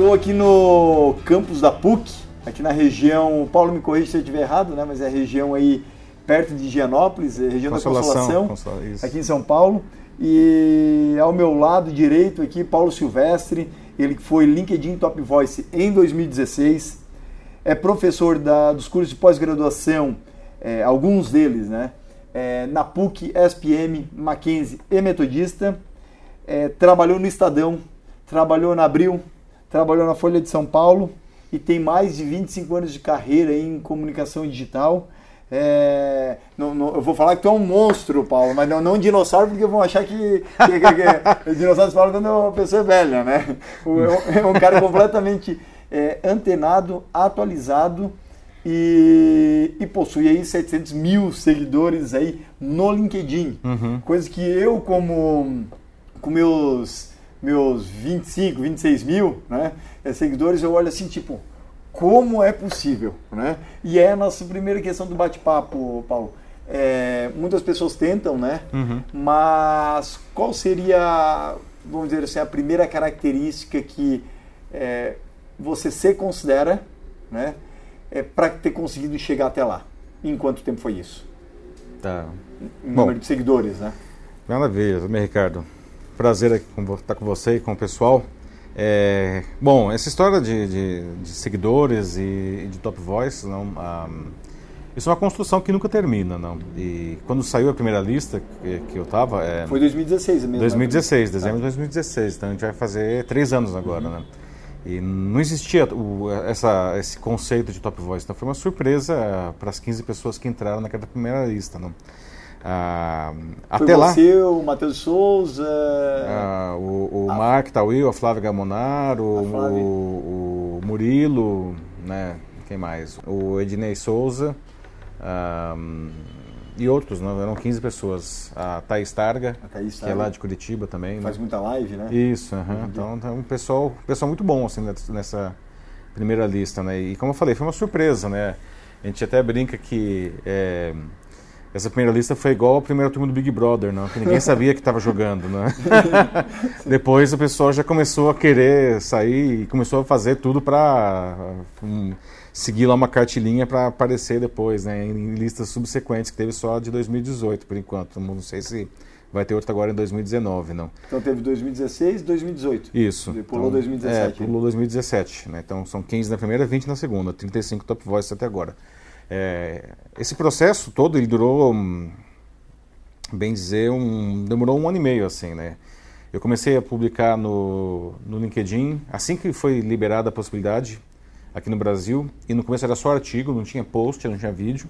Estou aqui no campus da PUC, aqui na região, Paulo me corrija se eu estiver errado, né? Mas é a região aí perto de Higienópolis, é região Consolação, da Consolação, Consola, aqui em São Paulo. E ao meu lado direito aqui, Paulo Silvestre, ele foi LinkedIn Top Voice em 2016, é professor da, dos cursos de pós-graduação, é, alguns deles, né? É, na PUC, SPM, Mackenzie e Metodista. É, trabalhou no Estadão, trabalhou na Abril, trabalhou na Folha de São Paulo e tem mais de 25 anos de carreira em comunicação digital. É, não, não, eu vou falar que tu é um monstro, Paulo, mas não, não um dinossauro, porque vão achar que, que, que, que dinossauros falam quando a pessoa é velha, né? É um cara completamente é, antenado, atualizado e, e, possui aí 700 mil seguidores aí no LinkedIn. Uhum. Coisa que eu, como com meus, meus 25, 26 mil né, é, seguidores, eu olho assim, tipo, como é possível? Né? E é a nossa primeira questão do bate-papo, Paulo. É, muitas pessoas tentam, né? Uhum. Mas qual seria, vamos dizer assim, a primeira característica que é, você se considera, né? É, para ter conseguido chegar até lá? Em quanto tempo foi isso? Tá. Número de seguidores, né? Maravilha, também, Ricardo. Prazer estar com você e com o pessoal. É, bom, essa história de, de, de seguidores e, de top voice, não, um, isso é uma construção que nunca termina, não. E quando saiu a primeira lista que, que eu estava, é, foi 2016 mesmo. 2016, né? dezembro de 2016. Então a gente vai fazer três anos agora, uhum. né? E não existia o, essa, esse conceito de top voice, então foi uma surpresa para as 15 pessoas que entraram naquela primeira lista, não. Ah, até lá. Você, o Matheus Souza. Ah, o, o a... Mark Tawil, a Flávia Gamonar, o, o, o, Murilo, né? Quem mais? O Ednei Souza. Ah, e outros, não, eram 15 pessoas. A Thaís Targa, a Thaís Targa. que é lá de Curitiba também. Faz né? muita live, né? Isso, uh -huh. então, então um pessoal, pessoal muito bom assim, nessa primeira lista. Né? E como eu falei, foi uma surpresa, né? A gente até brinca que é, essa primeira lista foi igual a primeira turma do Big Brother, não? que ninguém sabia que estava jogando. Né? Depois o pessoal já começou a querer sair e começou a fazer tudo para um, seguir lá uma cartilinha para aparecer depois, né? em listas subsequentes, que teve só de 2018 por enquanto. Não sei se vai ter outra agora em 2019, não. Então teve 2016 e 2018. Isso. E pulou então, 2017. É, pulou 2017. Né? Então são 15 na primeira, 20 na segunda, 35 top voices até agora. É, esse processo todo ele durou, bem dizer, um, demorou um ano e meio assim, né? Eu comecei a publicar no, no LinkedIn assim que foi liberada a possibilidade aqui no Brasil e no começo era só artigo, não tinha post, não tinha vídeo.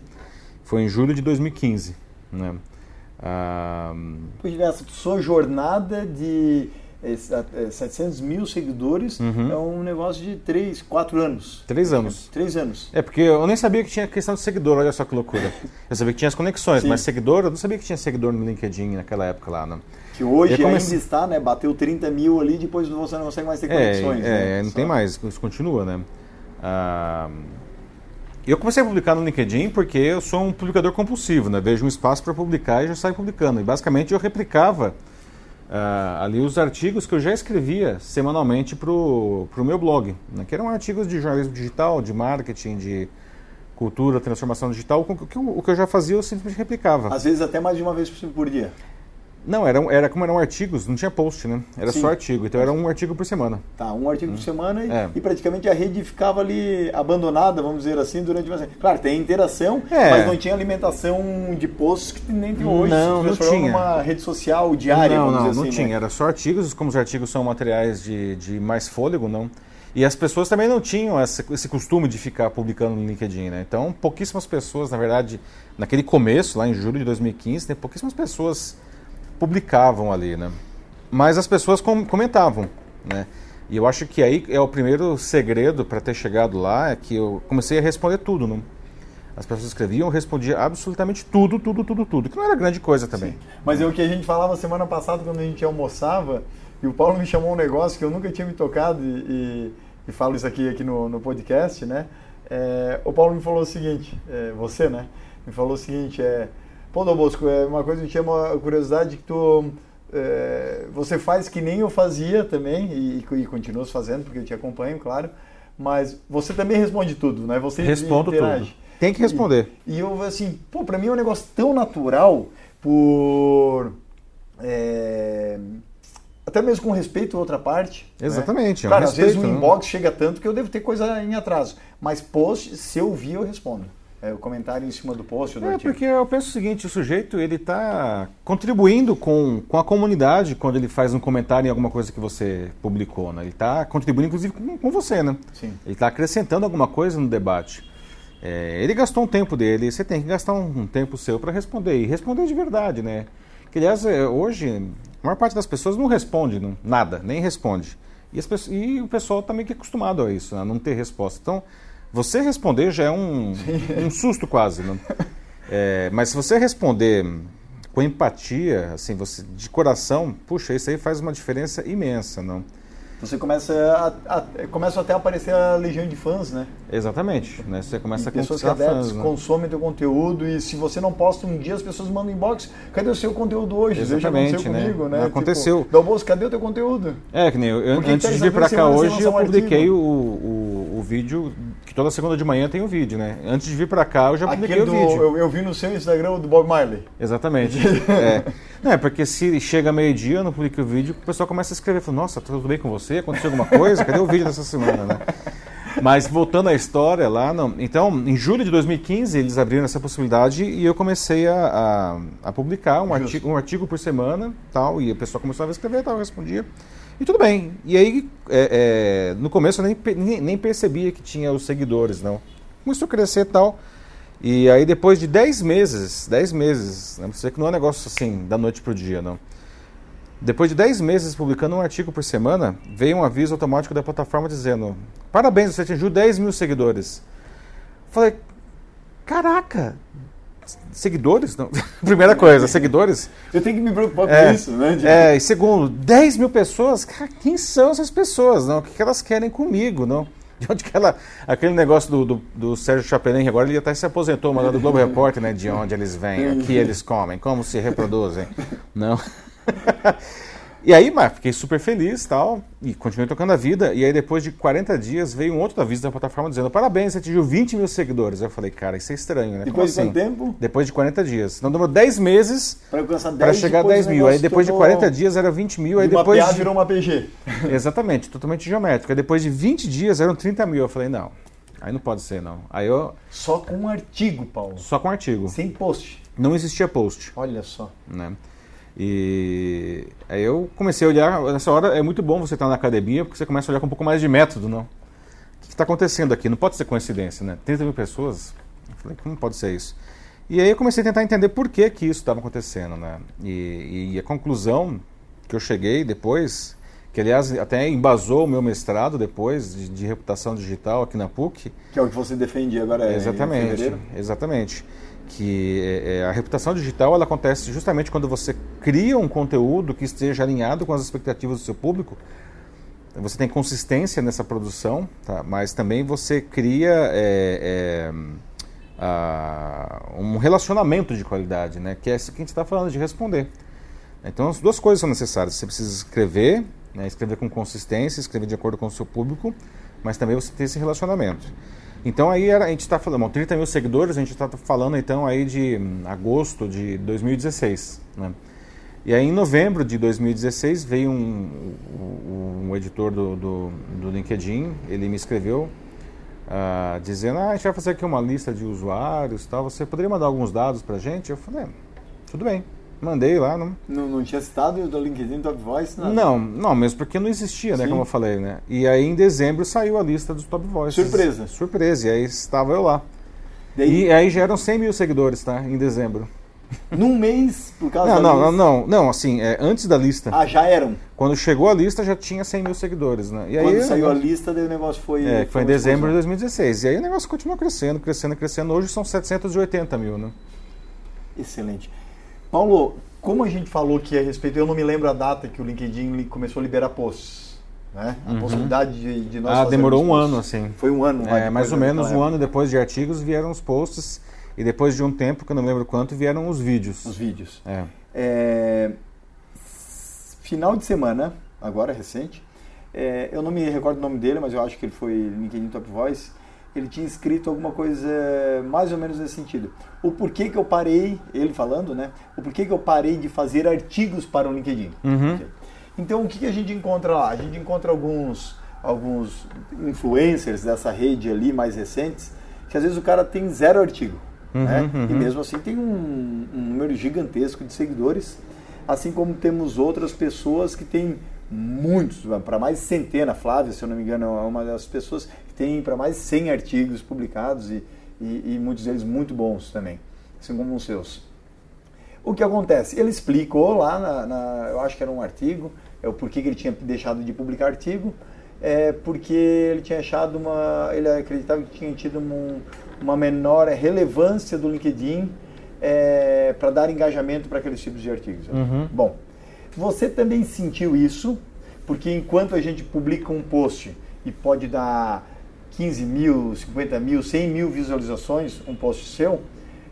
Foi em julho de 2015, né? Ah, sua jornada de 700 mil seguidores uhum. é um negócio de 3, 4 anos. 3 anos. 3 anos. É, porque eu nem sabia que tinha questão de seguidor, olha só que loucura. Eu sabia que tinha as conexões, Sim. mas seguidor, eu não sabia que tinha seguidor no LinkedIn naquela época lá, né? Que hoje comecei... ainda está, né? Bateu 30 mil ali, depois você não consegue mais ter é, conexões. É, né? não só. tem mais, isso continua, né? Ah, eu comecei a publicar no LinkedIn porque eu sou um publicador compulsivo, né? Vejo um espaço para publicar e já saio publicando. E basicamente eu replicava uh, ali os artigos que eu já escrevia semanalmente para o meu blog, né, que eram artigos de jornalismo digital, de marketing, de cultura, transformação digital, o que, eu, o que eu já fazia eu simplesmente replicava. Às vezes até mais de uma vez por dia. Não, era, era como eram artigos, não tinha post, né? Era Sim. só artigo. Então era um artigo por semana. Tá, um artigo hum. por semana e, é. e, praticamente a rede ficava ali abandonada, vamos dizer assim, durante uma semana. Claro, tem interação, é. mas não tinha alimentação de posts que nem tem hoje. Não, não tinha. uma rede social diária, não, vamos não, dizer não assim. Não, tinha. Né? Era só artigos, como os artigos são materiais de, de mais fôlego, não. E as pessoas também não tinham essa, esse costume de ficar publicando no LinkedIn, né? Então, pouquíssimas pessoas, na verdade, naquele começo, lá em julho de 2015, né, pouquíssimas pessoas publicavam ali, né? Mas as pessoas com, comentavam, né? E eu acho que aí é o primeiro segredo para ter chegado lá, é que eu comecei a responder tudo, não? As pessoas escreviam, eu respondia absolutamente tudo, tudo, tudo, tudo, que não era grande coisa também. Sim. Mas é o que a gente falava semana passada quando a gente almoçava, e o Paulo me chamou um negócio que eu nunca tinha me tocado, e, e, e falo isso aqui, aqui no, no podcast, né? É, o Paulo me falou o seguinte, é, você, né? Me falou o seguinte, é, Pô, Dom Bosco, é uma coisa que chama a curiosidade que tu, é, você faz que nem eu fazia também, e, e continua fazendo, porque eu te acompanho, claro, mas você também responde tudo, né? Você Respondo interage. tudo. Tem que responder. E, e eu, assim, pô, pra mim é um negócio tão natural por... É, até mesmo com respeito à outra parte. Né? Exatamente. Né? Claro, respeito, às vezes o né? inbox chega tanto que eu devo ter coisa em atraso. Mas post, se eu vi, eu respondo é, o comentário em cima do post. Do é, artigo. porque eu penso o seguinte, o sujeito ele está contribuindo com, com a comunidade quando ele faz um comentário em alguma coisa que você publicou, né? Ele está contribuindo inclusive com, com, você, né? Sim. Ele está acrescentando alguma coisa no debate. É, ele gastou um tempo dele, você tem que gastar um, um tempo seu para responder, e responder de verdade, né? Que, aliás, é, hoje, a maior parte das pessoas não responde não, nada, nem responde. E, pessoas, e o pessoal está meio que acostumado a isso, a não ter resposta. Então, você responder já é um, um susto quase, né? É, mas se você responder com empatia, assim, você de coração, puxa, isso aí faz uma diferença imensa, não? Você começa a, a, começa até a aparecer a legião de fãs, né? Exatamente, né? Você começa e a pessoas que adeptos fãs, né? consomem teu conteúdo e se você não posta um dia as pessoas mandam inbox, cadê o seu conteúdo hoje? Exatamente, né? Comigo, né? Aconteceu. Tipo, Dalboço, cadê o teu conteúdo? É, que nem eu, antes de vir para cá hoje eu publiquei o, o, o, vídeo que toda segunda de manhã tem o um vídeo, né? Antes de vir para cá eu já publiquei do, o vídeo. Eu, eu, vi no seu Instagram do Bob Marley. Exatamente. é. Não, é porque se chega meio-dia, eu não publiquei o vídeo, o pessoal começa a escrever, fala, nossa, tudo bem com você? Aconteceu alguma coisa? Cadê o vídeo dessa semana, né? Mas voltando à história lá, não. então, em julho de 2015, eles abriram essa possibilidade e eu comecei a, a, a publicar um artigo, um artigo por semana, tal, e a pessoa começou a escrever, tal, eu respondia. E tudo bem. E aí, é, é, no começo eu nem, nem, nem, percebia que tinha os seguidores, não. Começou a crescer e tal. E aí, depois de 10 meses, 10 meses, né, você que não é um negócio assim, da noite pro dia, não. Depois de 10 meses publicando um artigo por semana, veio um aviso automático da plataforma dizendo: Parabéns, você atingiu 10 mil seguidores. Falei: Caraca, seguidores? Não. Primeira coisa, seguidores. Eu tenho que me preocupar é, com isso, né? De... É, e segundo, 10 mil pessoas? Cara, quem são essas pessoas? Não? O que elas querem comigo? Não? De onde que ela. Aquele negócio do, do, do Sérgio Chapelin, agora ele até se aposentou, mandando do Globo Repórter, né? De onde eles vêm, o que eles comem, como se reproduzem. Não. E aí, mas fiquei super feliz tal, e continuei tocando a vida. E aí, depois de 40 dias, veio um outro aviso da plataforma dizendo: Parabéns, você atingiu 20 mil seguidores. Eu falei, cara, isso é estranho, né? Depois de assim? quanto tempo? Depois de 40 dias. Então demorou 10 meses para chegar a 10 mil. Aí depois de 40 dias era 20 mil. Aí de depois. Uma virou uma PG. Exatamente, totalmente geométrico. Aí depois de 20 dias eram 30 mil. Eu falei, não. Aí não pode ser, não. Aí eu. Só com um artigo, Paulo. Só com um artigo. Sem post. Não existia post. Olha só. Né? E aí eu comecei a olhar, nessa hora é muito bom você estar na academia, porque você começa a olhar com um pouco mais de método, não? O que está acontecendo aqui? Não pode ser coincidência, né? 30 mil pessoas? Eu falei, como pode ser isso? E aí eu comecei a tentar entender por que, que isso estava acontecendo, né? E, e, a conclusão que eu cheguei depois, que aliás até embasou o meu mestrado depois de, de reputação digital aqui na PUC. Que é o que você defende agora é exatamente? Exatamente que é, é, a reputação digital ela acontece justamente quando você cria um conteúdo que esteja alinhado com as expectativas do seu público. Você tem consistência nessa produção, tá? mas também você cria é, é, a, um relacionamento de qualidade, né? que é isso que a gente está falando de responder. Então as duas coisas são necessárias. Você precisa escrever, né? escrever com consistência, escrever de acordo com o seu público, mas também você ter esse relacionamento. Então aí a gente está falando, bom, 30 mil seguidores, a gente está falando então aí de hum, agosto de 2016. Né? E aí em novembro de 2016 veio um, um, um editor do, do, do, LinkedIn, ele me escreveu uh, dizendo, ah, a gente vai fazer aqui uma lista de usuários tal, você poderia mandar alguns dados para a gente? Eu falei, é, tudo bem. Mandei lá. Não, não, não tinha citado do LinkedIn Top Voice? Nada. Não, não, mesmo porque não existia, né? Sim. Como eu falei, né? E aí em dezembro saiu a lista dos Top Voices. Surpresa. Surpresa, e aí estava eu lá. Daí... E aí já eram 100 mil seguidores, tá? Em dezembro. Num mês, por causa não, da não, lista? Não, não, não, assim, é, antes da lista. Ah, já eram? Quando chegou a lista já tinha 100 mil seguidores, né? E Quando aí, saiu a lista, daí o negócio foi... É, foi, em dezembro de 2016. E aí o negócio continuou crescendo, crescendo, crescendo. Hoje são 780 mil, né? Excelente. Paulo, como a gente falou que a respeito, eu não me lembro a data que o LinkedIn começou a liberar posts. Né? A uhum. possibilidade de, de nós Ah, demorou um ano, assim. Foi um ano. É, mais ou menos um ano depois de artigos vieram os posts e depois de um tempo, que eu não lembro quanto, vieram os vídeos. Os vídeos. É. é final de semana, agora recente, é, eu não me recordo o nome dele, mas eu acho que ele foi LinkedIn Top Voice. Ele tinha escrito alguma coisa mais ou menos nesse sentido. O porquê que eu parei, ele falando, né? O porquê que eu parei de fazer artigos para o LinkedIn. Uhum. Então, o que, que a gente encontra lá? A gente encontra alguns, alguns influencers dessa rede ali mais recentes, que às vezes o cara tem zero artigo. Uhum, né? Uhum. E mesmo assim tem um, um número gigantesco de seguidores, assim como temos outras pessoas que têm muitos, para mais de centena, Flávia, se eu não me engano, é uma das pessoas que tem para mais de 100 artigos publicados e, e, e, muitos deles muito bons também, assim como os seus. O que acontece? Ele explicou lá, na, na eu acho que era um artigo, é o porquê que ele tinha deixado de publicar artigo, é porque ele tinha achado uma, ele acreditava que tinha tido um, uma menor relevância do LinkedIn é, para dar engajamento para aqueles tipos de artigos. Uhum. Bom, você também sentiu isso, porque enquanto a gente publica um post e pode dar 15 mil, 50 mil, 100 mil visualizações, um post seu,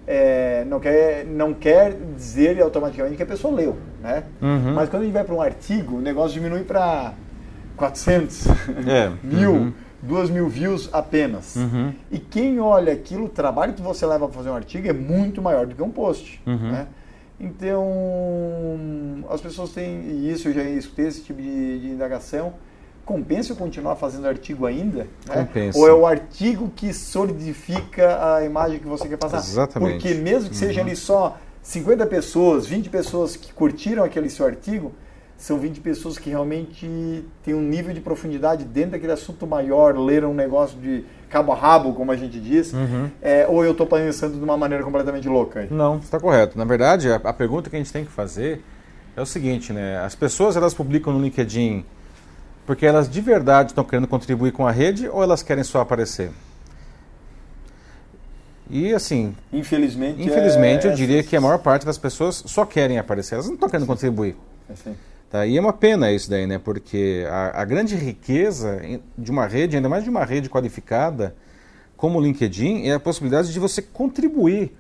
é, não, quer, não quer dizer automaticamente que a pessoa leu, né? Uhum. Mas quando a gente vai para um artigo, o negócio diminui para 400, é. mil, uhum. duas mil views apenas. Uhum. E quem olha aquilo, o trabalho que você leva para fazer um artigo é muito maior do que um post, uhum. né? Então, as pessoas têm, e isso eu já escutei esse tipo de, de indagação, compensa eu continuar fazendo artigo ainda? Né? Compensa. Ou é o artigo que solidifica a imagem que você quer passar? Exatamente. Porque mesmo que uhum. sejam ali só 50 pessoas, 20 pessoas que curtiram aquele seu artigo, são 20 pessoas que realmente têm um nível de profundidade dentro daquele assunto maior, leram um negócio de cabo a rabo, como a gente diz, uhum. é, ou eu estou pensando de uma maneira completamente louca? Aí? Não, está correto. Na verdade, a, a, pergunta que a gente tem que fazer é o seguinte, né? As pessoas elas publicam no LinkedIn porque elas de verdade estão querendo contribuir com a rede ou elas querem só aparecer? E assim, infelizmente, infelizmente é eu diria que a maior parte das pessoas só querem aparecer, elas não estão querendo contribuir. É sim. Tá? E é uma pena isso daí, né? Porque a, a, grande riqueza de uma rede, ainda mais de uma rede qualificada como o LinkedIn, é a possibilidade de você contribuir.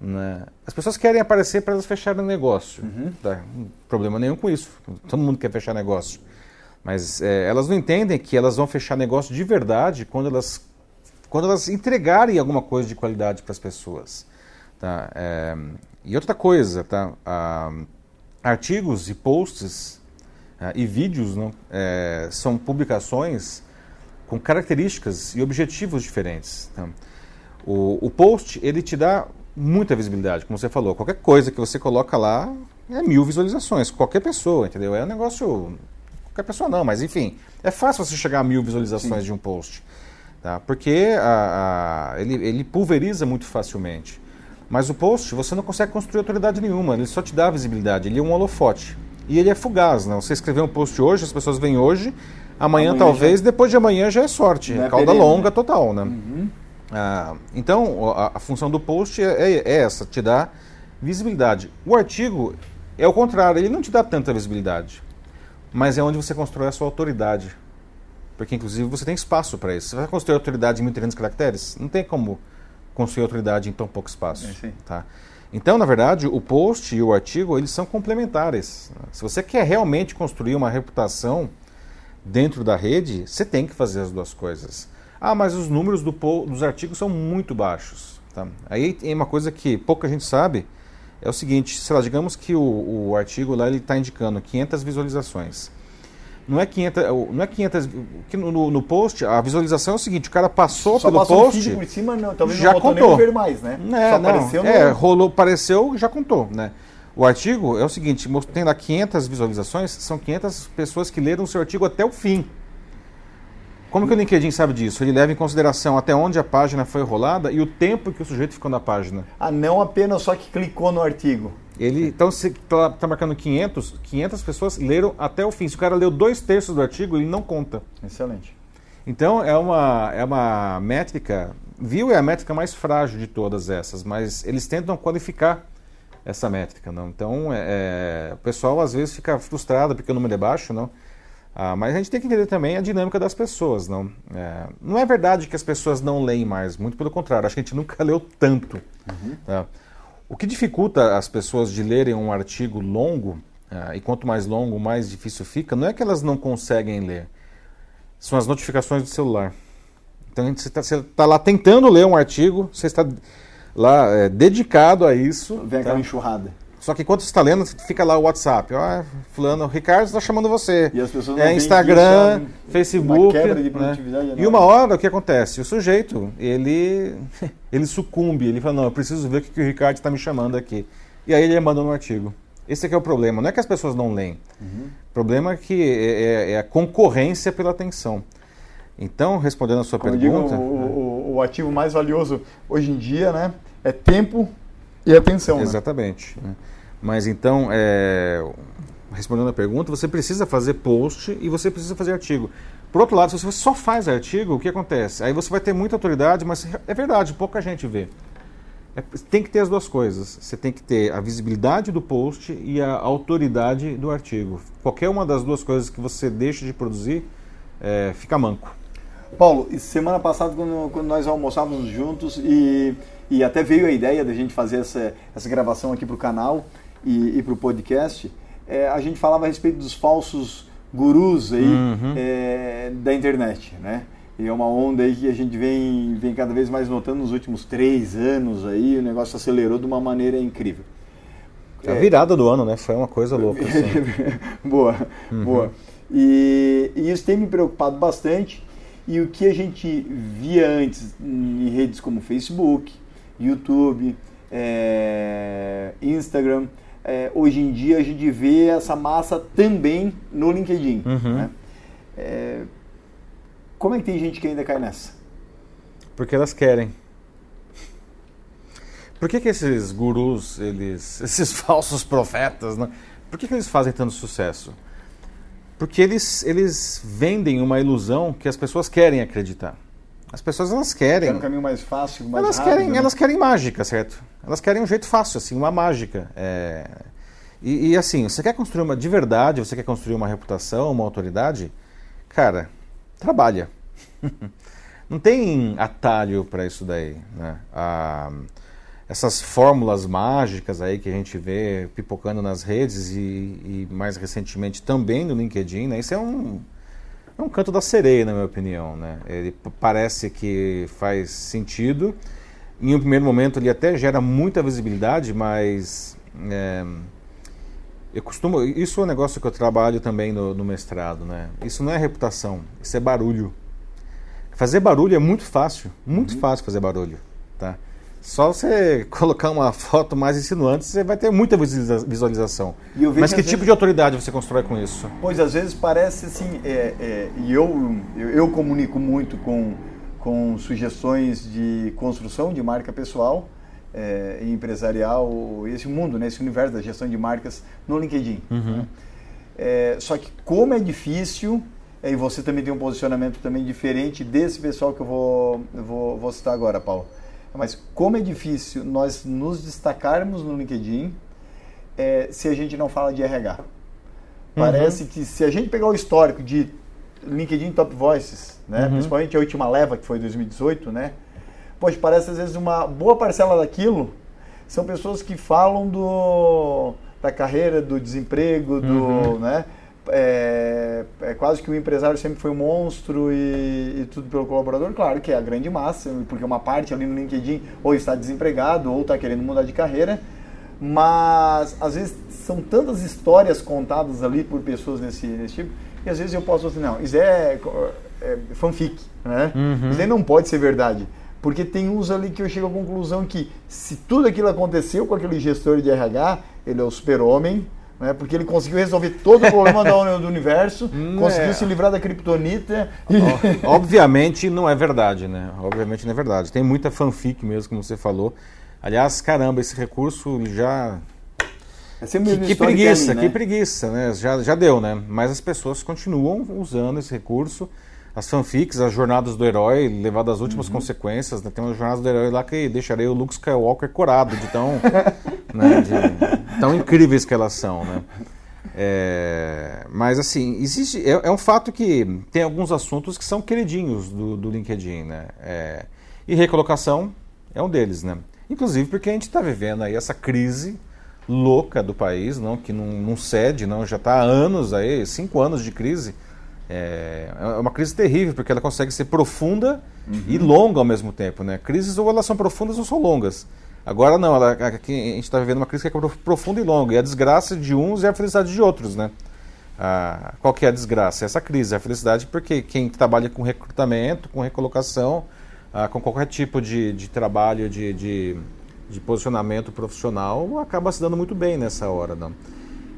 Né? As pessoas querem aparecer para elas fecharem negócio. Uhum. Tá? Problema nenhum com isso. Todo mundo quer fechar negócio. Mas é, elas não entendem que elas vão fechar negócio de verdade quando elas, quando elas entregarem alguma coisa de qualidade para as pessoas. Tá? É, e outra coisa, tá? Ah, artigos e posts uh, e vídeos não, é, são publicações com características e objetivos diferentes. Tá? O, o, post ele te dá muita visibilidade, como você falou. Qualquer coisa que você coloca lá é mil visualizações. Qualquer pessoa, entendeu? É um negócio. Qualquer pessoa não, mas enfim, é fácil você chegar a mil visualizações Sim. de um post. Tá? Porque a, a, ele, ele pulveriza muito facilmente. Mas o post, você não consegue construir autoridade nenhuma, ele só te dá visibilidade, ele é um holofote. E ele é fugaz, não? Você escrever um post hoje, as pessoas vêm hoje, amanhã, amanhã talvez, já... depois de amanhã já é sorte. É cauda perene, longa né? total, né? Uhum. Ah, então, a, a, função do post é, é, é, essa, te dá visibilidade. O artigo é o contrário, ele não te dá tanta visibilidade, mas é onde você constrói a sua autoridade. Porque, inclusive, você tem espaço para isso. Você vai construir autoridade em 1.300 caracteres? Não tem como construir autoridade em tão pouco espaço. É, tá? Então, na verdade, o post e o artigo eles são complementares. Se você quer realmente construir uma reputação dentro da rede, você tem que fazer as duas coisas. Ah, mas os números do, dos artigos são muito baixos. Tá? Aí tem uma coisa que pouca gente sabe, é o seguinte, sei lá, digamos que o, o artigo lá ele está indicando 500 visualizações não é 500, não é 500 que no, no, post a visualização é o seguinte, o cara passou Só pelo post, um por cima, não, talvez já não contou. ver mais, né? É, Só não, apareceu é, no... rolou, apareceu, já contou, né? O artigo é o seguinte, tem lá 500 visualizações, são 500 pessoas que leram o seu artigo até o fim. Como que o LinkedIn sabe disso? Ele leva em consideração até onde a página foi rolada e o tempo que o sujeito ficou na página. Ah, não apenas só que clicou no artigo. Ele, então, se está tá marcando 500, 500 pessoas leram até o fim. Se o cara leu dois terços do artigo, ele não conta. Excelente. Então, é uma, é uma métrica. Viu é a métrica mais frágil de todas essas, mas eles tentam qualificar essa métrica. Não? Então, é, é o pessoal às vezes fica frustrado porque o número é baixo, não? Ah, mas a gente tem que entender também a dinâmica das pessoas. Não é, não é verdade que as pessoas não leem mais, muito pelo contrário, acho que a gente nunca leu tanto. Uhum. Tá? O que dificulta as pessoas de lerem um artigo longo ah, e quanto mais longo, mais difícil fica, não é que elas não conseguem ler, são as notificações do celular. Então você está tá lá tentando ler um artigo, você está lá é, dedicado a isso. Vem tá? aquela enxurrada. Só que enquanto você está lendo, fica lá o WhatsApp. Ó, oh, fulano, o Ricardo está chamando você. E as pessoas é Instagram, Facebook. Uma quebra de né? produtividade né? E uma hora, o que acontece? O sujeito, ele, ele sucumbe. Ele fala, não, eu preciso ver o que o Ricardo está me chamando aqui. E aí ele manda um artigo. Esse é o problema. Não é que as pessoas não leem. Uhum. O problema é que é, é, é, a concorrência pela atenção. Então, respondendo a sua Como pergunta... Digo, o, o, o, ativo mais valioso hoje em dia né, é tempo e atenção. Né? Exatamente. Né? Mas então, é, respondendo a pergunta, você precisa fazer post e você precisa fazer artigo. Por outro lado, se você só faz artigo, o que acontece? Aí você vai ter muita autoridade, mas é verdade, pouca gente vê. É, tem que ter as duas coisas. Você tem que ter a visibilidade do post e a autoridade do artigo. Qualquer uma das duas coisas que você deixa de produzir, é, fica manco. Paulo, semana passada, quando, quando nós almoçávamos juntos e, e até veio a ideia da gente fazer essa, essa gravação aqui para o canal, e, e para o podcast, é, a gente falava a respeito dos falsos gurus aí uhum. é, da internet, né? E é uma onda aí que a gente vem, vem cada vez mais notando nos últimos três anos aí, o negócio acelerou de uma maneira incrível. A virada do ano, né? Foi uma coisa louca. Assim. boa, uhum. boa. E, e, isso tem me preocupado bastante. E o que a gente via antes em redes como Facebook, YouTube, é, Instagram, é, hoje em dia a gente vê essa massa também no LinkedIn. Uhum. Né? É, como é que tem gente que ainda cai nessa? Porque elas querem. Por que, que esses gurus, eles, esses falsos profetas, né? por que, que eles fazem tanto sucesso? Porque eles, eles vendem uma ilusão que as pessoas querem acreditar. As pessoas elas querem. É um caminho mais fácil, mais elas rápido, querem, né? elas querem mágica, certo? Elas querem um jeito fácil, assim, uma mágica. É... E, e, assim, você quer construir uma de verdade, você quer construir uma reputação, uma autoridade, cara, trabalha. Não tem atalho para isso daí, né? Ah, essas fórmulas mágicas aí que a gente vê pipocando nas redes e, e mais recentemente também no LinkedIn, né? Isso é um é um canto da sereia, na minha opinião. Né? Ele parece que faz sentido. Em um primeiro momento, ele até gera muita visibilidade, mas é, eu costumo. Isso é um negócio que eu trabalho também no, no mestrado. Né? Isso não é reputação, isso é barulho. Fazer barulho é muito fácil, muito uhum. fácil fazer barulho. Tá? Só você colocar uma foto mais insinuante, você vai ter muita visualização. Mas que tipo vezes... de autoridade você constrói com isso? Pois, às vezes parece assim, é, é, e eu, eu, eu, comunico muito com, com sugestões de construção de marca pessoal é, e empresarial, esse mundo, né, esse universo da gestão de marcas no LinkedIn. Uhum. Né? É, só que como é difícil, é, e você também tem um posicionamento também diferente desse pessoal que eu vou, vou, vou citar agora, Paulo. Mas como é difícil nós nos destacarmos no LinkedIn é, se a gente não fala de RH. Parece uhum. que se a gente pegar o histórico de LinkedIn Top Voices, né, uhum. principalmente a última leva, que foi 2018, né, pois parece às vezes uma boa parcela daquilo são pessoas que falam do, da carreira, do desemprego, do, uhum. né, é, é, quase que o empresário sempre foi um monstro e, e, tudo pelo colaborador. Claro que é a grande massa, porque uma parte ali no LinkedIn ou está desempregado ou está querendo mudar de carreira, mas às vezes são tantas histórias contadas ali por pessoas nesse, nesse tipo, e às vezes eu posso assim, não, isso é, é fanfic, né? Uhum. Isso aí não pode ser verdade. Porque tem uns ali que eu chego à conclusão que se tudo aquilo aconteceu com aquele gestor de RH, ele é o super-homem, né? Porque ele conseguiu resolver todo o problema do universo, conseguiu é. se livrar da criptonita. E... Obviamente não é verdade, né? Obviamente não é verdade. Tem muita fanfic mesmo, como você falou. Aliás, caramba, esse recurso já é que, que preguiça, ali, né? que preguiça, né? Já, já deu, né? Mas as pessoas continuam usando esse recurso as fanfics, as jornadas do herói, levado às últimas uhum. consequências. Né? Tem uma jornada do herói lá que deixaria o Luke Skywalker corado de tão, né, de, tão incríveis que elas são. Né? É, mas assim, existe, é, é, um fato que tem alguns assuntos que são queridinhos do, do LinkedIn. Né? É, e recolocação é um deles. Né? Inclusive porque a gente está vivendo aí essa crise louca do país, não, que não, não cede, não, já está há anos aí, cinco anos de crise. É, é uma crise terrível, porque ela consegue ser profunda uhum. e longa ao mesmo tempo. Né? Crises ou elas são profundas ou são longas. Agora não, ela, aqui a gente está vivendo uma crise que é profunda e longa. E a desgraça de uns e a felicidade de outros. Né? Ah, qual que é a desgraça? Essa crise. A felicidade porque quem trabalha com recrutamento, com recolocação, ah, com qualquer tipo de, de trabalho, de, de, de, posicionamento profissional, acaba se dando muito bem nessa hora. Não?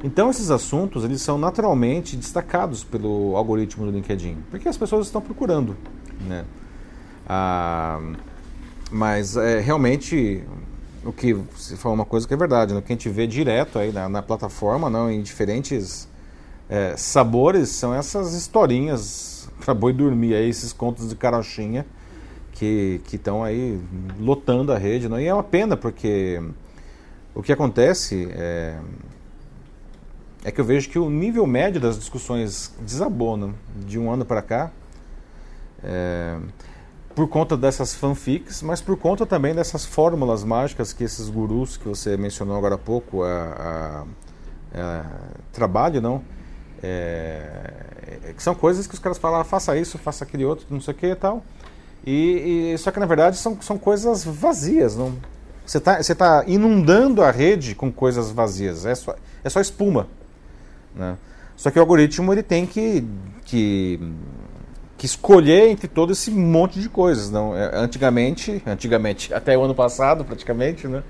Então esses assuntos eles são naturalmente destacados pelo algoritmo do LinkedIn, porque as pessoas estão procurando. Né? Ah, mas é, realmente o que você falou uma coisa que é verdade, né? o que a gente vê direto aí na, na plataforma, não, em diferentes é, sabores, são essas historinhas para boi dormir, aí, esses contos de carochinha que estão aí lotando a rede. Não? E é uma pena, porque o que acontece é, é que eu vejo que o nível médio das discussões desabou né? de um ano para cá. É, por conta dessas fanfics, mas por conta também dessas fórmulas mágicas que esses gurus que você mencionou agora há pouco a, a, a trabalho, não? É, é, que são coisas que os caras falam, ah, faça isso, faça aquele outro, não sei o que e tal. E, e, só que na verdade são, são coisas vazias, não? Você está tá inundando a rede com coisas vazias, é só, é só espuma. Né? Só que o algoritmo ele tem que, que que escolher entre todo esse monte de coisas. Não, é, antigamente, antigamente, até o ano passado, praticamente, né?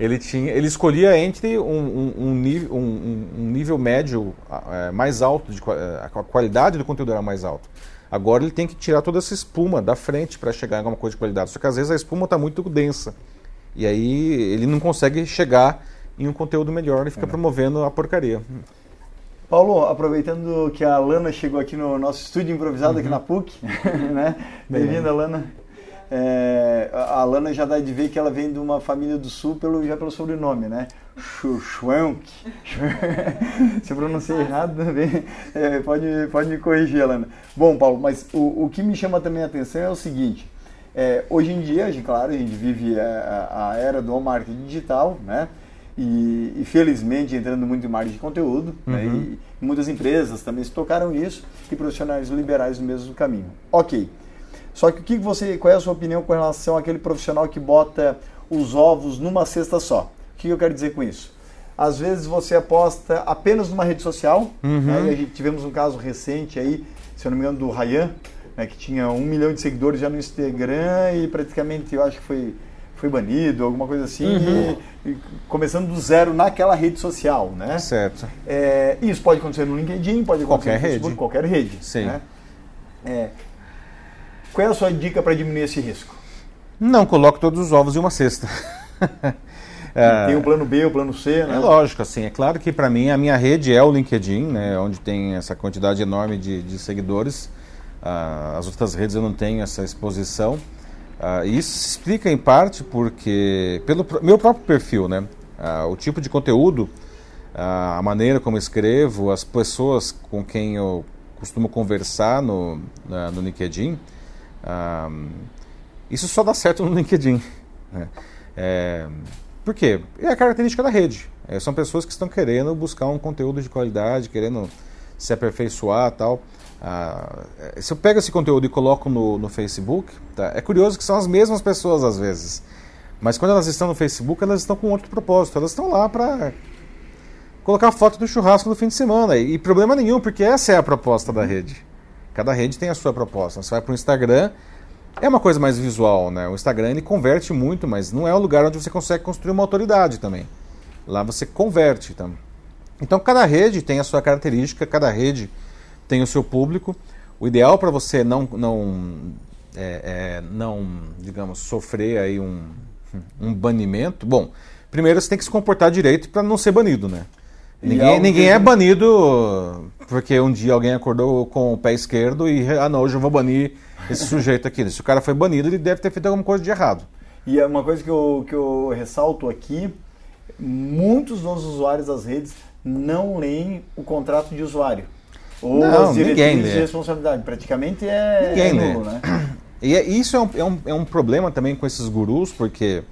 Ele tinha, ele escolhia entre um, um, um, nível, um, um nível médio é, mais alto, de, é, a qualidade do conteúdo era mais alta. Agora ele tem que tirar toda essa espuma da frente para chegar em alguma coisa de qualidade. Só que às vezes a espuma está muito densa. E aí ele não consegue chegar em um conteúdo melhor e fica é. promovendo a porcaria. Paulo, aproveitando que a Lana chegou aqui no nosso estúdio improvisado uhum. aqui na PUC, né? Bem-vinda, Lana. É, a Lana já dá de ver que ela vem de uma família do sul pelo, já pelo sobrenome, né? Schwenk. Se eu pronunciei errado, é, pode, pode me corrigir, Lana. Bom, Paulo, mas o, o que me chama também a atenção é o seguinte. É, hoje em dia, claro, a gente vive a, a era do marketing digital, né? E, e, felizmente entrando muito em marketing de conteúdo, né, uhum. né, e, muitas empresas também se tocaram nisso e profissionais liberais no mesmo caminho. Ok. Só que o que você, qual é a sua opinião com relação àquele profissional que bota os ovos numa cesta só? O que eu quero dizer com isso? Às vezes você aposta apenas numa rede social, uhum. né, e a gente tivemos um caso recente aí, se eu não me engano, do Ryan, né, que tinha um milhão de seguidores já no Instagram e praticamente eu acho que foi foi banido, alguma coisa assim, uhum. e, e, começando do zero naquela rede social, né? Certo. É, isso pode acontecer no LinkedIn, pode acontecer qualquer no Facebook, rede. qualquer rede. Sim. Né? É, qual é a sua dica para diminuir esse risco? Não coloque todos os ovos em uma cesta. é, tem o plano B, o plano C, né? É lógico, assim. É claro que para mim a minha rede é o LinkedIn, né? Onde tem essa quantidade enorme de, de seguidores. Uh, as outras redes eu não tenho essa exposição. Uh, isso se explica em parte porque, pelo meu próprio perfil, né? Uh, o tipo de conteúdo, uh, a maneira como escrevo, as pessoas com quem eu costumo conversar no, no LinkedIn, isso só dá certo no LinkedIn. Né? É, por quê? É a característica da rede. É, são pessoas que estão querendo buscar um conteúdo de qualidade, querendo se aperfeiçoar tal. Ah, se eu pego esse conteúdo e coloco no, no Facebook, tá? é curioso que são as mesmas pessoas às vezes. Mas quando elas estão no Facebook, elas estão com outro propósito. Elas estão lá para colocar foto do churrasco no fim de semana. E, e, problema nenhum, porque essa é a proposta da rede. Cada rede tem a sua proposta. Você vai para o Instagram, é uma coisa mais visual, né? O Instagram ele converte muito, mas não é o lugar onde você consegue construir uma autoridade também. Lá você converte. Tá? Então cada rede tem a sua característica, cada rede tem o seu público. O ideal para você não, não, é, é, não, digamos, sofrer aí um, um banimento, bom, primeiro você tem que se comportar direito para não ser banido, né? Ninguém, ninguém é banido porque um dia alguém acordou com o pé esquerdo e, ah não, hoje eu vou banir esse sujeito aqui. Se o cara foi banido, ele deve ter feito alguma coisa de errado. E é uma coisa que eu, que eu ressalto aqui, muitos dos usuários das redes não leem o contrato de usuário. Ou não, as diretrizes de responsabilidade. Praticamente é, ninguém é nulo, né? E é, isso é um, é, um, é um problema também com esses gurus, porque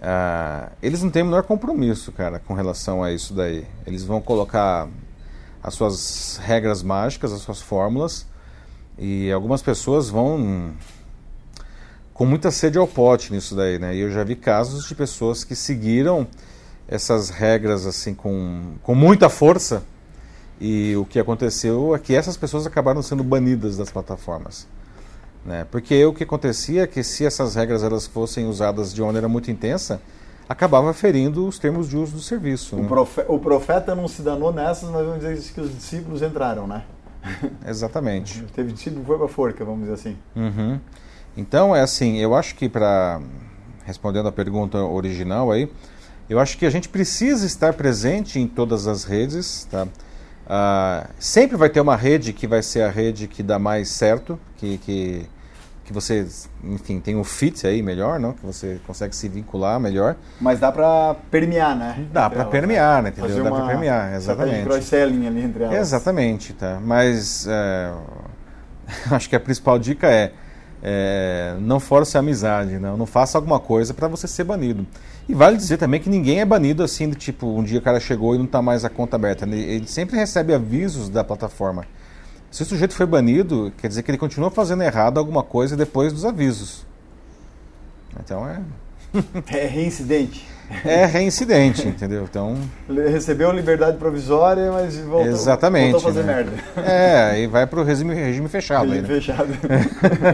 ah, eles não têm o menor compromisso, cara, com relação a isso daí. Eles vão colocar as suas regras mágicas, as suas fórmulas, e algumas pessoas vão com muita sede ao pote nisso daí, né? E eu já vi casos de pessoas que seguiram essas regras assim com, com muita força e o que aconteceu é que essas pessoas acabaram sendo banidas das plataformas. Né? Porque o que acontecia é que se essas regras elas fossem usadas de uma maneira muito intensa, acabava ferindo os termos de uso do serviço. O, né? profeta, o profeta não se danou nessas, mas vamos dizer que os discípulos entraram, né? Exatamente. Teve discípulo foi para forca, vamos dizer assim. Uhum. Então, é assim, eu acho que para respondendo a pergunta original aí, eu acho que a gente precisa estar presente em todas as redes, tá? Uh, sempre vai ter uma rede que vai ser a rede que dá mais certo, que, que que você, enfim, tem um fit aí melhor, não? Que você consegue se vincular melhor. Mas dá para permear, né? Dá para permear, né? Entendeu? Dá para permear, exatamente. cross-selling ali entre elas. Exatamente, tá. Mas é, acho que a principal dica é, é não force a amizade, não, não faça alguma coisa para você ser banido. E vale dizer também que ninguém é banido assim, do tipo, um dia o cara chegou e não está mais a conta aberta. Ele, ele sempre recebe avisos da plataforma. Se o sujeito foi banido, quer dizer que ele continua fazendo errado alguma coisa depois dos avisos. Então é. é reincidente. É reincidente, entendeu? Então. Recebeu liberdade provisória, mas voltou, Exatamente, voltou a fazer né? merda. É, e vai para o regime, regime fechado. Regime aí, né? fechado.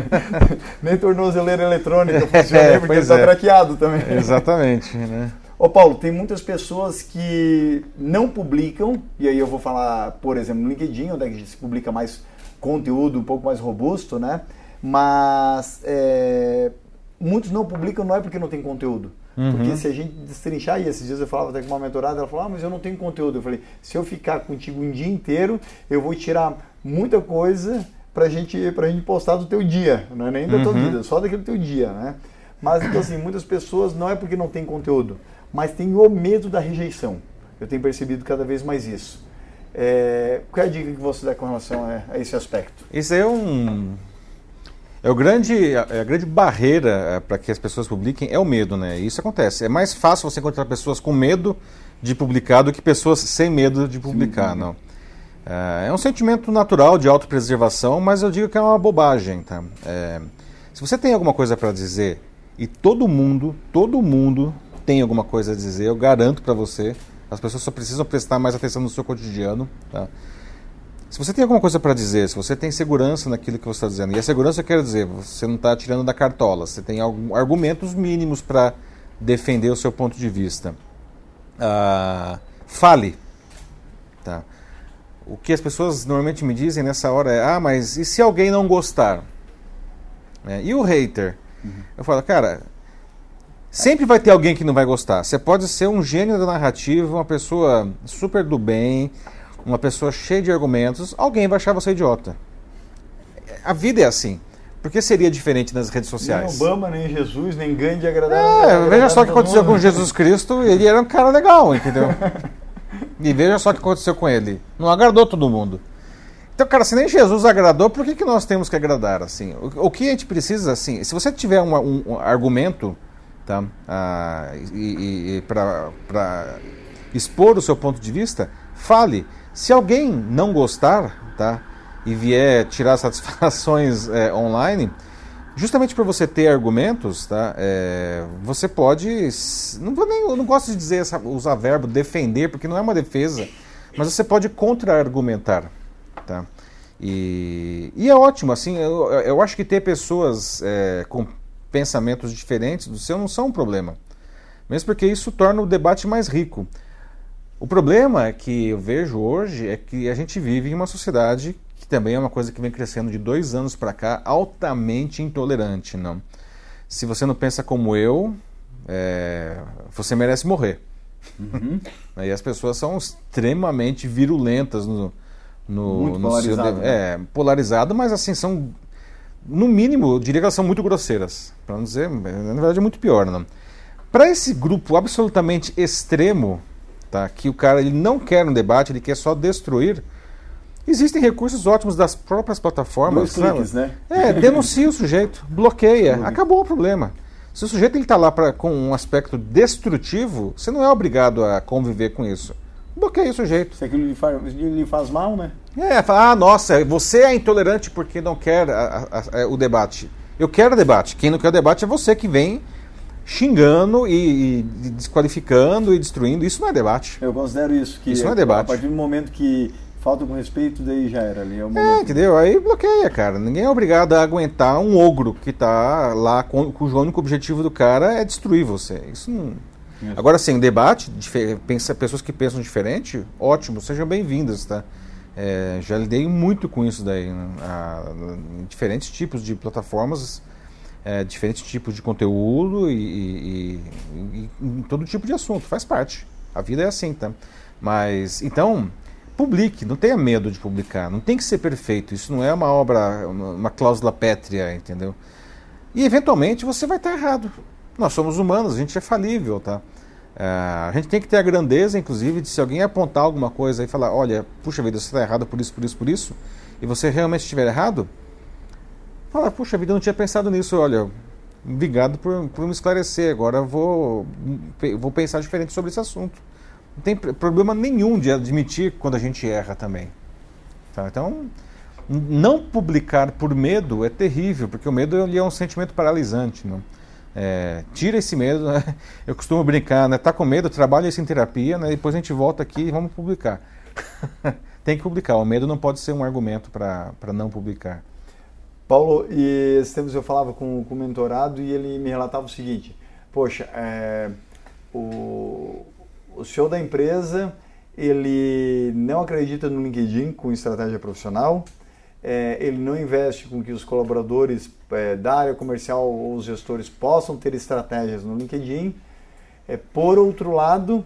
Nem tornozeleira eletrônica funciona é, porque está é. traqueado também. Exatamente, né? Ô Paulo, tem muitas pessoas que não publicam, e aí eu vou falar, por exemplo, no LinkedIn, onde é que se publica mais conteúdo um pouco mais robusto, né? Mas é, muitos não publicam não é porque não tem conteúdo. Uhum. Porque se a gente destrinchar, e esses dias eu falava até com uma mentorada, ela falou, ah, mas eu não tenho conteúdo. Eu falei, se eu ficar contigo um dia inteiro, eu vou tirar muita coisa pra gente, pra gente postar do teu dia, não é nem da tua uhum. vida, só daquele teu dia, né? Mas, então assim, muitas pessoas não é porque não tem conteúdo, mas tem o medo da rejeição. Eu tenho percebido cada vez mais isso. É, qual é a dica que você dá com relação a, a esse aspecto? Isso é um é o grande, a, a grande barreira é, para que as pessoas publiquem é o medo, né? Isso acontece. É mais fácil você encontrar pessoas com medo de publicar do que pessoas sem medo de publicar, Sim. não. É, é um sentimento natural de autopreservação, mas eu digo que é uma bobagem, tá? É, se você tem alguma coisa para dizer e todo mundo, todo mundo tem alguma coisa a dizer, eu garanto para você. As pessoas só precisam prestar mais atenção no seu cotidiano. Tá? Se você tem alguma coisa para dizer, se você tem segurança naquilo que você está dizendo, e a segurança eu quero dizer, você não está tirando da cartola, você tem argumentos mínimos para defender o seu ponto de vista. Ah, fale. Tá? O que as pessoas normalmente me dizem nessa hora é: ah, mas e se alguém não gostar? É, e o hater? Uhum. Eu falo, cara, Sempre vai ter alguém que não vai gostar. Você pode ser um gênio da narrativa, uma pessoa super do bem, uma pessoa cheia de argumentos, alguém vai achar você idiota. A vida é assim. Por que seria diferente nas redes sociais? Nem Obama, nem Jesus, nem Gandhi agradaram. É, veja só o que aconteceu com Jesus Cristo, ele era um cara legal, entendeu? e veja só o que aconteceu com ele. Não agradou todo mundo. Então, cara, se nem Jesus agradou, por que, que nós temos que agradar? assim? O, o que a gente precisa, assim, se você tiver um, um, um argumento tá? Ah, e, e para expor o seu ponto de vista, fale. Se alguém não gostar, tá? E vier tirar satisfações é, online, justamente por você ter argumentos, tá? É, você pode, não vou nem, não gosto de dizer essa, usar verbo defender, porque não é uma defesa, mas você pode contra-argumentar, tá? E, e, é ótimo, assim, eu, eu acho que ter pessoas é, com pensamentos diferentes do seu não são um problema. Mesmo porque isso torna o debate mais rico. O problema que eu vejo hoje é que a gente vive em uma sociedade que também é uma coisa que vem crescendo de dois anos para cá, altamente intolerante. Não? Se você não pensa como eu, é, você merece morrer. Uhum. e as pessoas são extremamente virulentas no, no, muito no polarizado, seu, né? é, polarizado, mas assim são no mínimo, eu diria que elas são muito grosseiras. Para não dizer, na verdade é muito pior. Não? Para esse grupo absolutamente extremo, tá, que o cara ele não quer um debate, ele quer só destruir, existem recursos ótimos das próprias plataformas. Dois cliques, né? É, denuncia o sujeito, bloqueia, acabou o problema. Se o sujeito está lá pra, com um aspecto destrutivo, você não é obrigado a conviver com isso. Bloqueia o sujeito. Se aquilo lhe faz, lhe faz mal, né? É, fala, ah, nossa, você é intolerante porque não quer a, a, a, o debate. Eu quero debate. Quem não quer o debate é você que vem xingando e, e, desqualificando e destruindo. Isso não é debate. Eu considero isso. Que isso não é debate. A partir do momento que falta com respeito, daí já era ali. É, é entendeu? Aí bloqueia, cara. Ninguém é obrigado a aguentar um ogro que tá lá, com, cujo único objetivo do cara é destruir você. Isso não. Isso. Agora, sim, debate, pensa, pessoas que pensam diferente, ótimo, sejam bem-vindas, tá? É, já lidei muito com isso daí, né? a, diferentes tipos de plataformas, é, diferentes tipos de conteúdo e, e, e, e, todo tipo de assunto, faz parte. A vida é assim, tá? Mas, então, publique, não tenha medo de publicar, não tem que ser perfeito, isso não é uma obra, uma cláusula pétrea, entendeu? E eventualmente você vai estar errado. Nós somos humanos, a gente é falível, tá? É, a gente tem que ter a grandeza, inclusive, de se alguém apontar alguma coisa e falar, olha, puxa vida, você está errado por isso, por isso, por isso, e você realmente estiver errado, fala, puxa vida, eu não tinha pensado nisso, olha, obrigado por, por me esclarecer, agora vou, vou pensar diferente sobre esse assunto. Não tem problema nenhum de admitir quando a gente erra também. Tá? Então, não publicar por medo é terrível, porque o medo é um sentimento paralisante. É, tira esse medo. Né? Eu costumo brincar, né? Tá com medo, trabalha isso em terapia, né? depois a gente volta aqui e vamos publicar. tem que publicar. O medo não pode ser um argumento para não publicar. Paulo, e esses tempos eu falava com, com o mentorado e ele me relatava o seguinte: Poxa, é, o, o CEO da empresa ele não acredita no LinkedIn com estratégia profissional, é, ele não investe com que os colaboradores é, da área comercial ou os gestores possam ter estratégias no LinkedIn. É, por outro lado,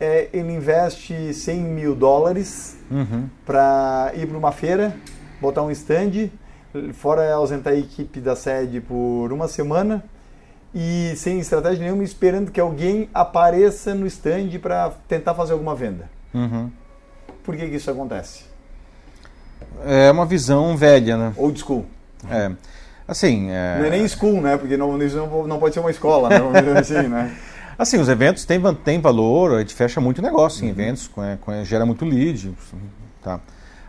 é, ele investe 100 mil dólares uhum. para ir para uma feira, botar um stand, fora ausentar a equipe da sede por uma semana e sem estratégia nenhuma, esperando que alguém apareça no stand para tentar fazer alguma venda. Uhum. Por que, que, isso acontece? É uma visão velha, né? Old school. É. Assim, é... Não é nem school, né? Porque não, não, pode ser uma escola, né? assim, né? Assim, os eventos têm, têm valor, a gente fecha muito negócio uhum. em eventos, com, com, gera muito lead. Tá?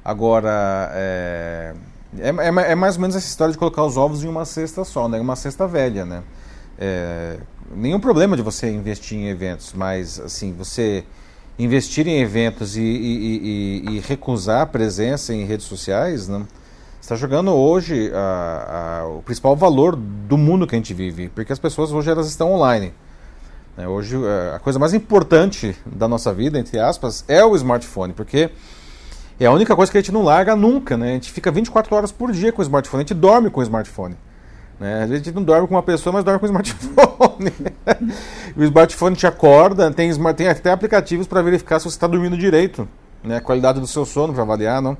Agora, é, é, é, é, mais ou menos essa história de colocar os ovos em uma cesta só, né? Uma cesta velha, né? É, nenhum problema de você investir em eventos, mas assim, você investir em eventos e, e, e, e recusar a presença em redes sociais, né? está jogando hoje a, a, o principal valor do mundo que a gente vive, porque as pessoas hoje elas estão online. Né? Hoje é, a coisa mais importante da nossa vida, entre aspas, é o smartphone, porque é a única coisa que a gente não larga nunca. Né? A gente fica 24 horas por dia com o smartphone, a gente dorme com o smartphone. Né? A gente não dorme com uma pessoa, mas dorme com o smartphone. o smartphone te acorda, tem, tem até aplicativos para verificar se você está dormindo direito, né? a qualidade do seu sono para avaliar. Não?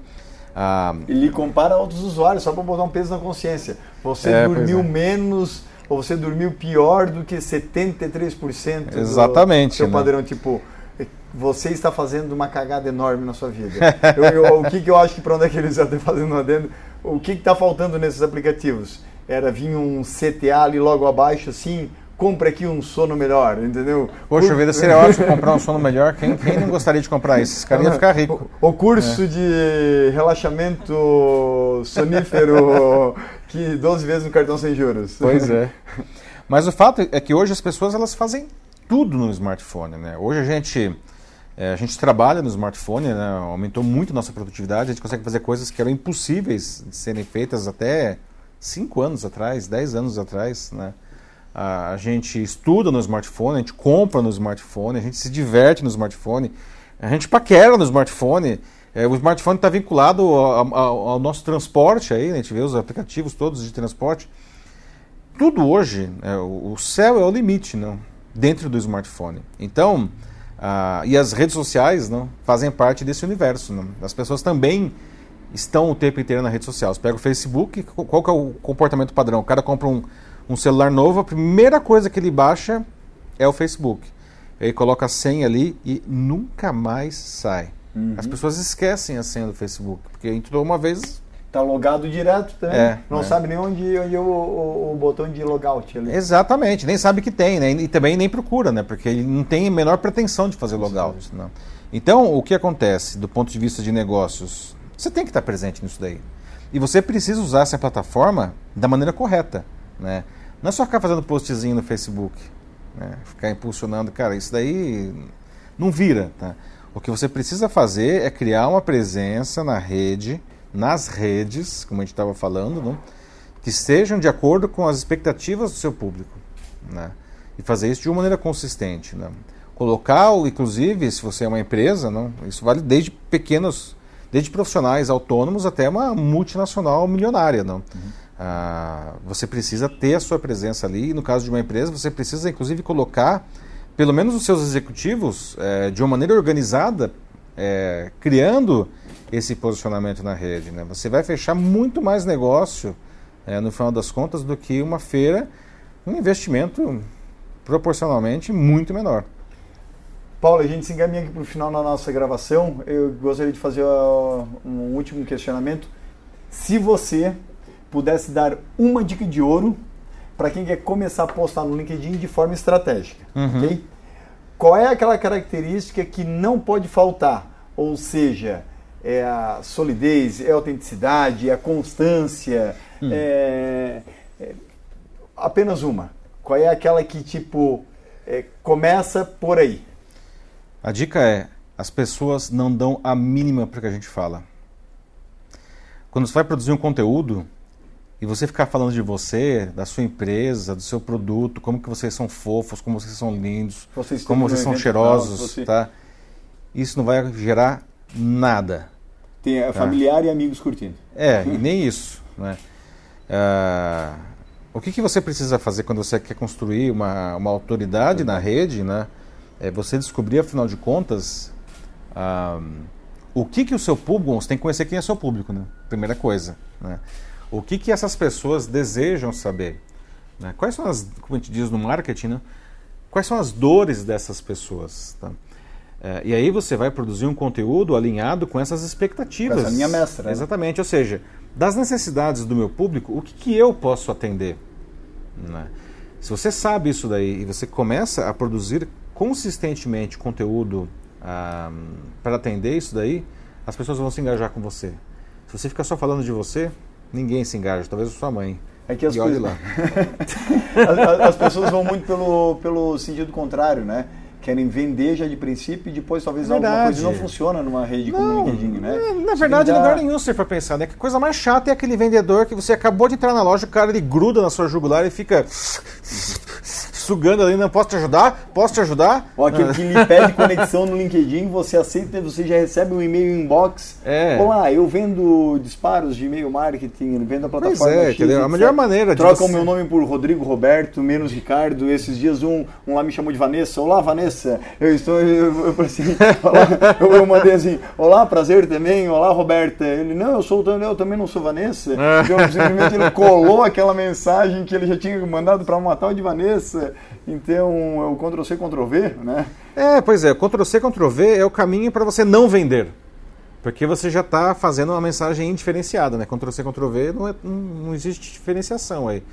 Ah, Ele compara a outros usuários, só para botar um peso na consciência. Você é, dormiu é. menos ou você dormiu pior do que 73% Exatamente, do seu né? padrão. Tipo, você está fazendo uma cagada enorme na sua vida. eu, eu, o que, que eu acho que para onde é que eles estão fazendo adendo? O que está faltando nesses aplicativos? era vir um CTA ali logo abaixo, assim, compre aqui um sono melhor, entendeu? Poxa vida, seria ótimo comprar um sono melhor. Quem, quem não gostaria de comprar isso? Esse cara ia ficar rico. O, o curso é. de relaxamento sonífero que 12 vezes no cartão sem juros. Pois é. Mas o fato é que hoje as pessoas elas fazem tudo no smartphone, né? Hoje a gente é, a gente trabalha no smartphone, né? aumentou muito nossa produtividade, a gente consegue fazer coisas que eram impossíveis de serem feitas até cinco anos atrás, dez anos atrás, né? A, gente estuda no smartphone, a gente compra no smartphone, a gente se diverte no smartphone, a gente paquera no smartphone. É, o smartphone está vinculado ao, ao, ao, nosso transporte aí, né? a gente vê os aplicativos todos de transporte. Tudo hoje, é, o, céu é o limite, não? Dentro do smartphone. Então, ah, e as redes sociais não fazem parte desse universo. Não? As pessoas também estão o tempo inteiro na rede social. Você pega o Facebook, qual que é o comportamento padrão? O cara compra um, um celular novo, a primeira coisa que ele baixa é o Facebook. Ele coloca a senha ali e nunca mais sai. Uhum. As pessoas esquecem a senha do Facebook, porque entrou uma vez, Tá logado direto também. É, não é. sabe nem onde, onde é o, o, o, botão de logout ali. Exatamente, nem sabe que tem, né? E também nem procura, né? Porque ele não tem a menor pretensão de fazer logout. Não. Então, o que acontece do ponto de vista de negócios? Você tem que estar presente nisso daí. E você precisa usar essa plataforma da maneira correta. Né? Não é só ficar fazendo postzinho no Facebook, né? ficar impulsionando. Cara, isso daí não vira. Tá? O que você precisa fazer é criar uma presença na rede nas redes, como a gente estava falando, né, que estejam de acordo com as expectativas do seu público. Né, e fazer isso de uma maneira consistente. Né. Colocar, inclusive, se você é uma empresa, não, isso vale desde pequenos, desde profissionais autônomos até uma multinacional milionária. Não. Uhum. Ah, você precisa ter a sua presença ali. E no caso de uma empresa, você precisa, inclusive, colocar pelo menos os seus executivos é, de uma maneira organizada, é, criando esse posicionamento na rede. Né? Você vai fechar muito mais negócio, é, no final das contas, do que uma feira, um investimento proporcionalmente muito menor. Paulo, a gente se encaminha aqui para o final da nossa gravação. Eu gostaria de fazer um último questionamento. Se você pudesse dar uma dica de ouro para quem quer começar a postar no LinkedIn de forma estratégica, uhum. ok? Qual é aquela característica que não pode faltar? Ou seja, é a solidez, é a autenticidade, é a constância. Hum. É, é, apenas uma. Qual é aquela que, tipo, é, começa por aí? A dica é: as pessoas não dão a mínima para o que a gente fala. Quando você vai produzir um conteúdo e você ficar falando de você, da sua empresa, do seu produto, como que vocês são fofos, como vocês são lindos, vocês como vocês são cheirosos, você... tá? Isso não vai gerar nada. Tem a familiar e amigos curtindo. É, e nem isso. Né? Uh, o que, que você precisa fazer quando você quer construir uma, uma autoridade na rede? Né? É você descobrir, afinal de contas, uh, o que, que o seu público. Você tem que conhecer quem é seu público, né? primeira coisa. Né? O que, que essas pessoas desejam saber? Né? Quais são as, como a gente diz no marketing, né? quais são as dores dessas pessoas? Tá? É, e aí você vai produzir um conteúdo alinhado com essas expectativas. Essa minha mestra. Né? Exatamente. Ou seja, das necessidades do meu público, o que, que eu posso atender? Né? Se você sabe isso daí e você começa a produzir consistentemente conteúdo ah, para atender isso daí, as pessoas vão se engajar com você. Se você ficar só falando de você, ninguém se engaja, talvez a sua mãe. É que as, coisas... as, as pessoas vão muito pelo, pelo sentido contrário, né? Querem vender já de princípio e depois talvez verdade. alguma coisa não funciona numa rede não, como LinkedIn, né? Na verdade, em lugar nenhum, se for pensar, né? Que coisa mais chata é aquele vendedor que você acabou de entrar na loja, o cara ele gruda na sua jugular e fica sugando ali, não posso te ajudar? Posso te ajudar? Ou aquele que lhe pede conexão no LinkedIn, você aceita, você já recebe um e-mail inbox. É. Olá, eu vendo disparos de e-mail marketing, vendo a plataforma pois é, X, entendeu? A melhor maneira de Troca você... o meu nome por Rodrigo Roberto, menos Ricardo. Esses dias um, um lá me chamou de Vanessa. Olá, Vanessa. Eu estou, eu, eu, assim, olá, eu, eu mandei assim, olá, prazer também. Olá, Roberta. Ele, não, eu sou eu também não sou Vanessa. É. Então, simplesmente ele colou aquela mensagem que ele já tinha mandado para uma tal de Vanessa. Então, é o Ctrl-C, Ctrl-V, né? É, pois é, Ctrl-C, Ctrl-V é o caminho para você não vender. Porque você já está fazendo uma mensagem indiferenciada, né? Ctrl-C, Ctrl-V não, é, não, existe diferenciação aí.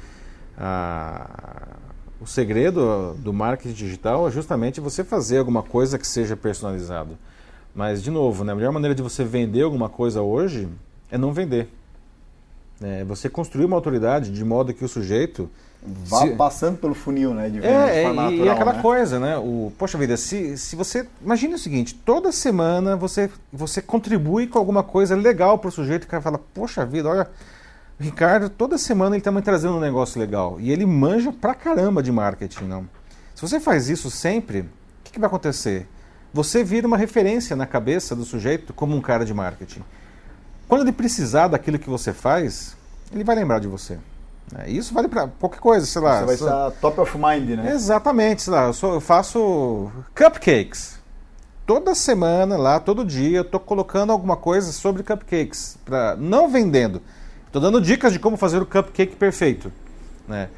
Ah, o segredo do marketing digital é justamente você fazer alguma coisa que seja personalizado. Mas, de novo, né, a melhor maneira de você vender alguma coisa hoje é não vender. É você construir uma autoridade de modo que o sujeito Vá se... passando pelo funil, né? De é, de natural, e aquela né? coisa, né? O, poxa vida, se, se você. Imagine o seguinte: toda semana você, você contribui com alguma coisa legal para o sujeito, o cara fala, poxa vida, olha. Ricardo, toda semana ele está me trazendo um negócio legal. E ele manja pra caramba de marketing, não? Se você faz isso sempre, o que, que vai acontecer? Você vira uma referência na cabeça do sujeito como um cara de marketing. Quando ele precisar daquilo que você faz, ele vai lembrar de você. É, isso vale para qualquer coisa, sei lá. Você vai estar top of mind, né? Exatamente, sei lá. Eu, sou, eu faço cupcakes. Toda semana lá, todo dia, eu estou colocando alguma coisa sobre cupcakes. Pra, não vendendo. Estou dando dicas de como fazer o cupcake perfeito. Né?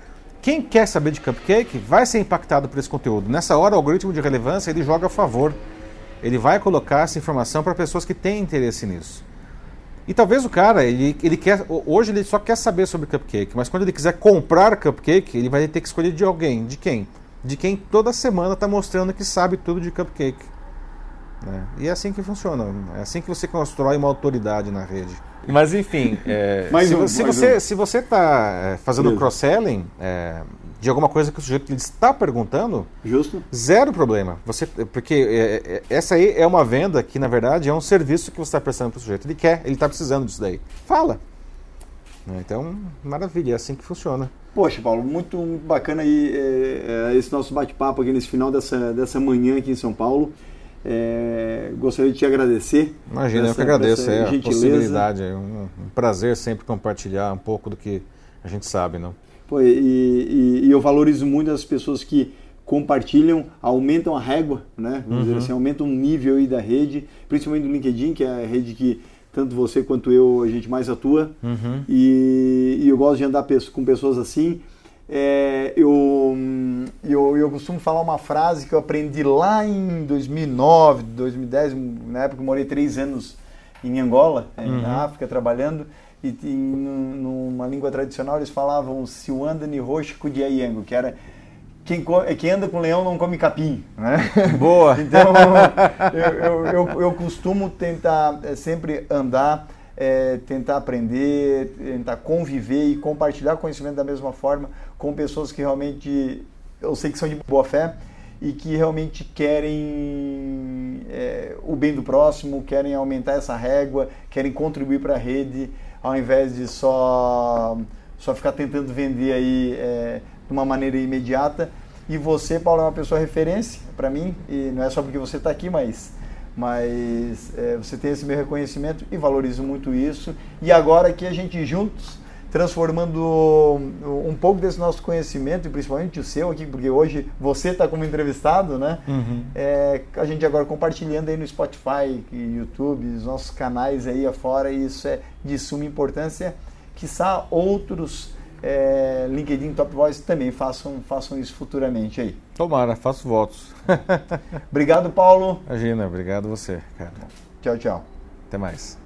Quem quer saber de cupcake vai ser impactado por esse conteúdo. Nessa hora, o algoritmo de relevância ele joga a favor. Ele vai colocar essa informação para pessoas que têm interesse nisso. E talvez o cara, ele, ele quer. Hoje ele só quer saber sobre cupcake, mas quando ele quiser comprar cupcake, ele vai ter que escolher de alguém. De quem? De quem toda semana está mostrando que sabe tudo de cupcake. Né? E é assim que funciona. É assim que você constrói uma autoridade na rede. Mas enfim, é, se, um, se, você, um. se você está é, fazendo cross-selling é, de alguma coisa que o sujeito está perguntando, Justo. zero problema. Você, porque é, é, essa aí é uma venda que, na verdade, é um serviço que você está prestando para o sujeito. Ele quer, ele está precisando disso daí. Fala. Né, então, maravilha, é assim que funciona. Poxa, Paulo, muito bacana aí é, esse nosso bate-papo aqui nesse final dessa, dessa manhã aqui em São Paulo. É, gostaria de te agradecer. Imagina, eu que agradeço é, a possibilidade. É um, um, prazer sempre compartilhar um pouco do que a gente sabe. Não? Pô, e, e, e eu valorizo muito as pessoas que compartilham, aumentam a régua, né? Vamos uhum. dizer assim, aumentam o nível aí da rede, principalmente do LinkedIn, que é a rede que tanto você quanto eu a gente mais atua. Uhum. E, e eu gosto de andar com pessoas assim é, eu, eu, eu costumo falar uma frase que eu aprendi lá em 2009, 2010, na época eu morei três anos em Angola, uhum. na África, trabalhando, e, e numa língua tradicional eles falavam se o anda ni roxo cudiayengo, que era quem, quem, anda com leão não come capim. Né? Boa! então eu, eu, eu, eu costumo tentar é, sempre andar é, tentar aprender, tentar conviver e compartilhar conhecimento da mesma forma com pessoas que realmente eu sei que são de boa fé e que realmente querem é, o bem do próximo, querem aumentar essa régua, querem contribuir para a rede, ao invés de só, só ficar tentando vender aí é, de uma maneira imediata. E você, Paulo, é uma pessoa referência para mim, e não é só porque você está aqui, mas mas é, você tem esse meu reconhecimento e valorizo muito isso. E agora que a gente juntos, transformando um pouco desse nosso conhecimento, e principalmente o seu aqui, porque hoje você está como entrevistado, né? Uhum. É, a gente agora compartilhando aí no Spotify, YouTube, os nossos canais aí afora, e isso é de suma importância. Quiçá outros é, LinkedIn Top Voice também façam, façam isso futuramente aí. Tomara, faço votos. obrigado, Paulo. Imagina, obrigado você, cara. Tchau, tchau. Até mais.